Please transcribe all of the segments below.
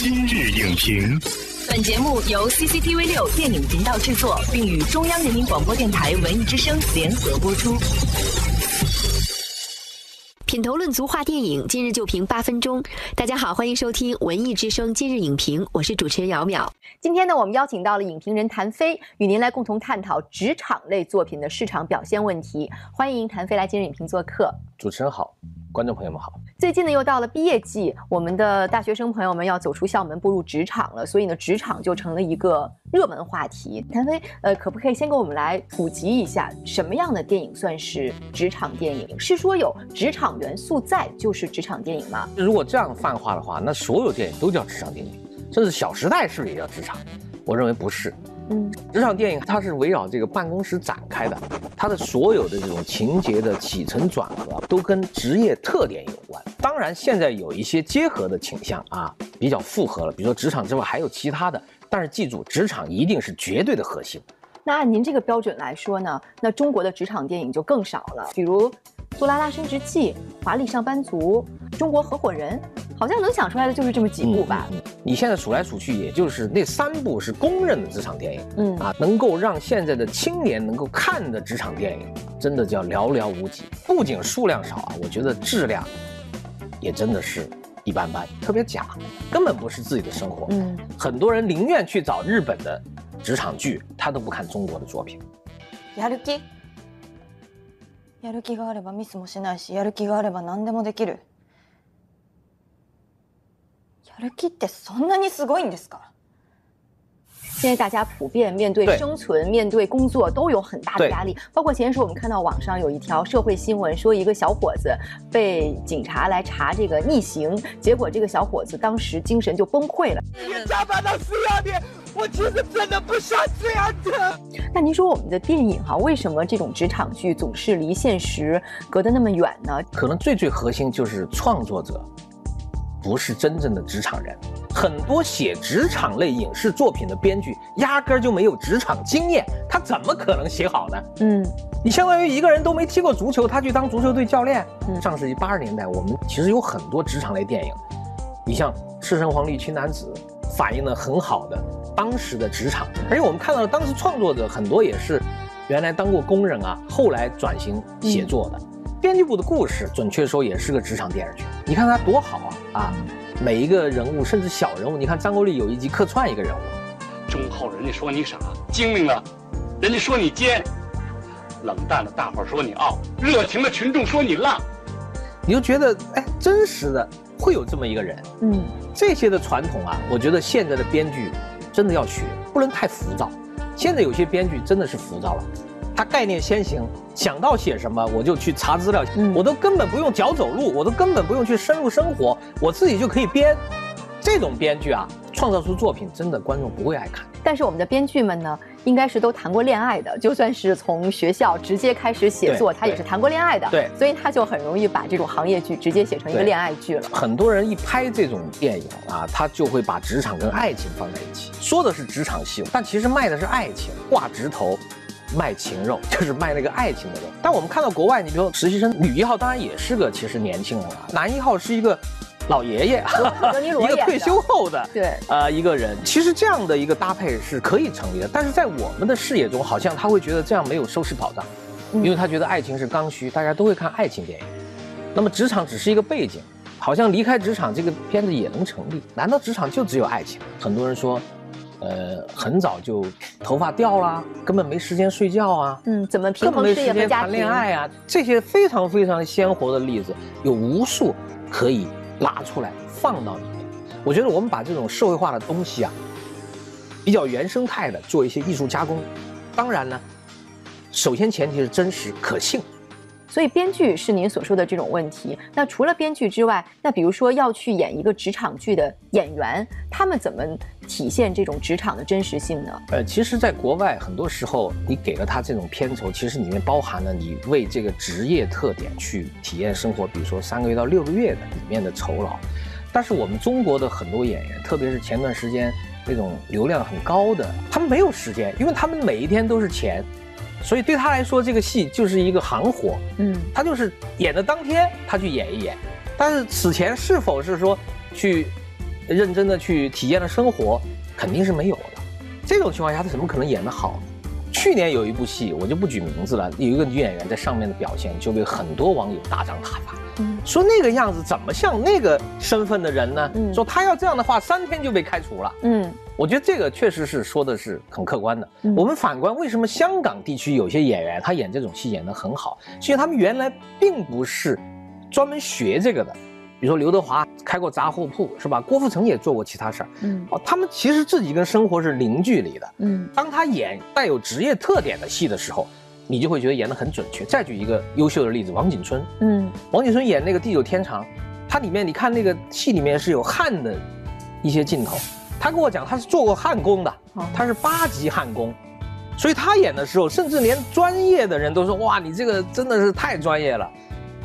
今日影评，本节目由 CCTV 六电影频道制作，并与中央人民广播电台文艺之声联合播出。品头论足话电影，今日就评八分钟。大家好，欢迎收听文艺之声今日影评，我是主持人姚淼。今天呢，我们邀请到了影评人谭飞，与您来共同探讨职场类作品的市场表现问题。欢迎谭飞来今日影评做客。主持人好，观众朋友们好。最近呢，又到了毕业季，我们的大学生朋友们要走出校门，步入职场了，所以呢，职场就成了一个热门话题。谭飞，呃，可不可以先给我们来普及一下，什么样的电影算是职场电影？是说有职场元素在就是职场电影吗？如果这样泛化的话，那所有电影都叫职场电影，甚至《小时代》是不是也叫职场？我认为不是。嗯，职场电影它是围绕这个办公室展开的，它的所有的这种情节的起承转合都跟职业特点有关。当然，现在有一些结合的倾向啊，比较复合了。比如说职场之外还有其他的，但是记住，职场一定是绝对的核心。那按您这个标准来说呢，那中国的职场电影就更少了，比如。《杜拉拉升职记》《华丽上班族》《中国合伙人》，好像能想出来的就是这么几部吧。你现在数来数去，也就是那三部是公认的职场电影。嗯啊，能够让现在的青年能够看的职场电影，真的叫寥寥无几。不仅数量少啊，我觉得质量也真的是一般般，特别假，根本不是自己的生活。嗯，很多人宁愿去找日本的职场剧，他都不看中国的作品。やる気やる気があればミスもしないし、やる気があれば何でもできる。やる気ってそんなにすごいんですか？现在大家普遍面对生存、面对工作都有很大的压力。包括前些时候我们看到网上有一条社会新闻，说一个小伙子被警察来查这个逆行，结果这个小伙子当时精神就崩溃了。加班到四二点，我其实真的不想这样的。那您说我们的电影哈，为什么这种职场剧总是离现实隔得那么远呢？可能最最核心就是创作者不是真正的职场人。很多写职场类影视作品的编剧压根儿就没有职场经验，他怎么可能写好呢？嗯，你相当于一个人都没踢过足球，他去当足球队教练。上世纪八十年代，我们其实有很多职场类电影，你像《赤橙黄绿青蓝紫》，反映了很好的当时的职场。而且我们看到了当时创作者很多也是原来当过工人啊，后来转型写作的。编辑部的故事，准确说也是个职场电视剧。你看它多好啊啊！每一个人物，甚至小人物，你看张国立有一集客串一个人物，忠厚人家说你傻，精明了，人家说你奸，冷淡的大伙说你傲，热情的群众说你浪，你就觉得哎，真实的会有这么一个人，嗯，这些的传统啊，我觉得现在的编剧真的要学，不能太浮躁。现在有些编剧真的是浮躁了。他概念先行，想到写什么我就去查资料，我都根本不用脚走路，我都根本不用去深入生活，我自己就可以编。这种编剧啊，创造出作品真的观众不会爱看。但是我们的编剧们呢，应该是都谈过恋爱的，就算是从学校直接开始写作，他也是谈过恋爱的。对，所以他就很容易把这种行业剧直接写成一个恋爱剧了。很多人一拍这种电影啊，他就会把职场跟爱情放在一起，说的是职场戏，但其实卖的是爱情，挂直头。卖情肉 就是卖那个爱情的肉，但我们看到国外，你比如说实习生女一号，当然也是个其实年轻人了，男一号是一个老爷爷，一个退休后的对。呃一个人，其实这样的一个搭配是可以成立的，但是在我们的视野中，好像他会觉得这样没有收视保障，因为他觉得爱情是刚需，大家都会看爱情电影，那么职场只是一个背景，好像离开职场这个片子也能成立，难道职场就只有爱情？很多人说。呃，很早就头发掉了，根本没时间睡觉啊。嗯，怎么平衡事业和家庭？谈恋爱啊，这些非常非常鲜活的例子有无数可以拉出来放到里面。我觉得我们把这种社会化的东西啊，比较原生态的做一些艺术加工。当然呢，首先前提是真实可信。所以编剧是您所说的这种问题。那除了编剧之外，那比如说要去演一个职场剧的演员，他们怎么体现这种职场的真实性呢？呃，其实，在国外很多时候，你给了他这种片酬，其实里面包含了你为这个职业特点去体验生活，比如说三个月到六个月的里面的酬劳。但是我们中国的很多演员，特别是前段时间那种流量很高的，他们没有时间，因为他们每一天都是钱。所以对他来说，这个戏就是一个行活，嗯，他就是演的当天他去演一演，但是此前是否是说去认真的去体验了生活，肯定是没有的。这种情况下，他怎么可能演得好？去年有一部戏，我就不举名字了，有一个女演员在上面的表现，就被很多网友大张挞伐，说那个样子怎么像那个身份的人呢？说他要这样的话，三天就被开除了。嗯，我觉得这个确实是说的是很客观的。我们反观，为什么香港地区有些演员他演这种戏演得很好？是因为他们原来并不是专门学这个的。比如说刘德华开过杂货铺，是吧？郭富城也做过其他事儿，嗯，哦，他们其实自己跟生活是零距离的，嗯。当他演带有职业特点的戏的时候，你就会觉得演得很准确。再举一个优秀的例子，王景春，嗯，王景春演那个《地久天长》，他里面你看那个戏里面是有汉的一些镜头，他跟我讲他是做过焊工的，他是八级焊工，所以他演的时候，甚至连专业的人都说哇，你这个真的是太专业了。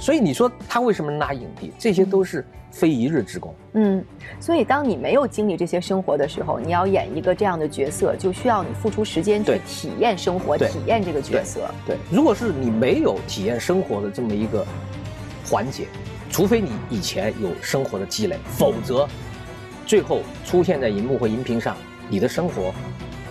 所以你说他为什么拿影帝？这些都是非一日之功。嗯，所以当你没有经历这些生活的时候，你要演一个这样的角色，就需要你付出时间去体验生活，体验这个角色。对，如果是你没有体验生活的这么一个环节，除非你以前有生活的积累，否则最后出现在荧幕或荧屏上，你的生活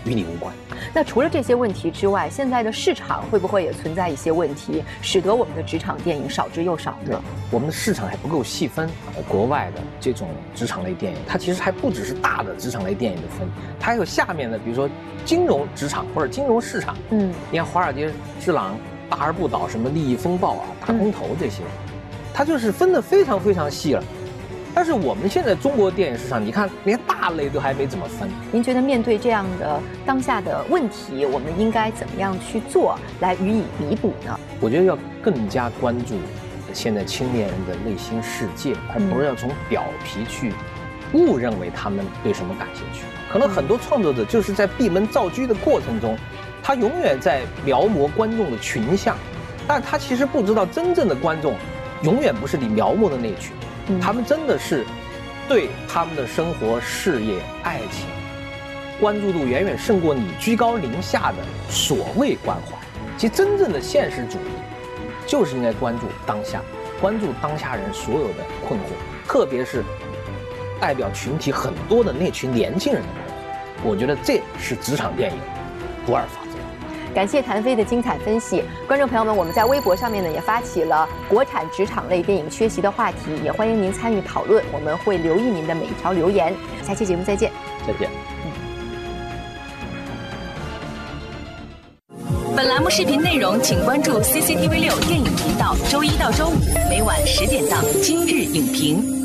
与你无关。那除了这些问题之外，现在的市场会不会也存在一些问题，使得我们的职场电影少之又少呢？我们的市场还不够细分。国外的这种职场类电影，它其实还不只是大的职场类电影的分，它还有下面的，比如说金融职场或者金融市场。嗯，你看《华尔街之狼》《大而不倒》什么《利益风暴》啊，《大空头》这些，它就是分得非常非常细了。但是我们现在中国电影市场，你看连大类都还没怎么分。您觉得面对这样的当下的问题，我们应该怎么样去做来予以弥补呢？我觉得要更加关注现在青年人的内心世界，而不是要从表皮去误认为他们对什么感兴趣。可能很多创作者就是在闭门造车的过程中，他永远在描摹观众的群像，但他其实不知道真正的观众永远不是你描摹的那群。他们真的是对他们的生活、事业、爱情关注度远远胜过你居高临下的所谓关怀。其实真正的现实主义就是应该关注当下，关注当下人所有的困惑，特别是代表群体很多的那群年轻人的困惑。我觉得这是职场电影不二法。感谢谭飞的精彩分析，观众朋友们，我们在微博上面呢也发起了国产职场类电影缺席的话题，也欢迎您参与讨论，我们会留意您的每一条留言。下期节目再见，再见。本栏目视频内容，请关注 CCTV 六电影频道，周一到周五每晚十点档《今日影评》。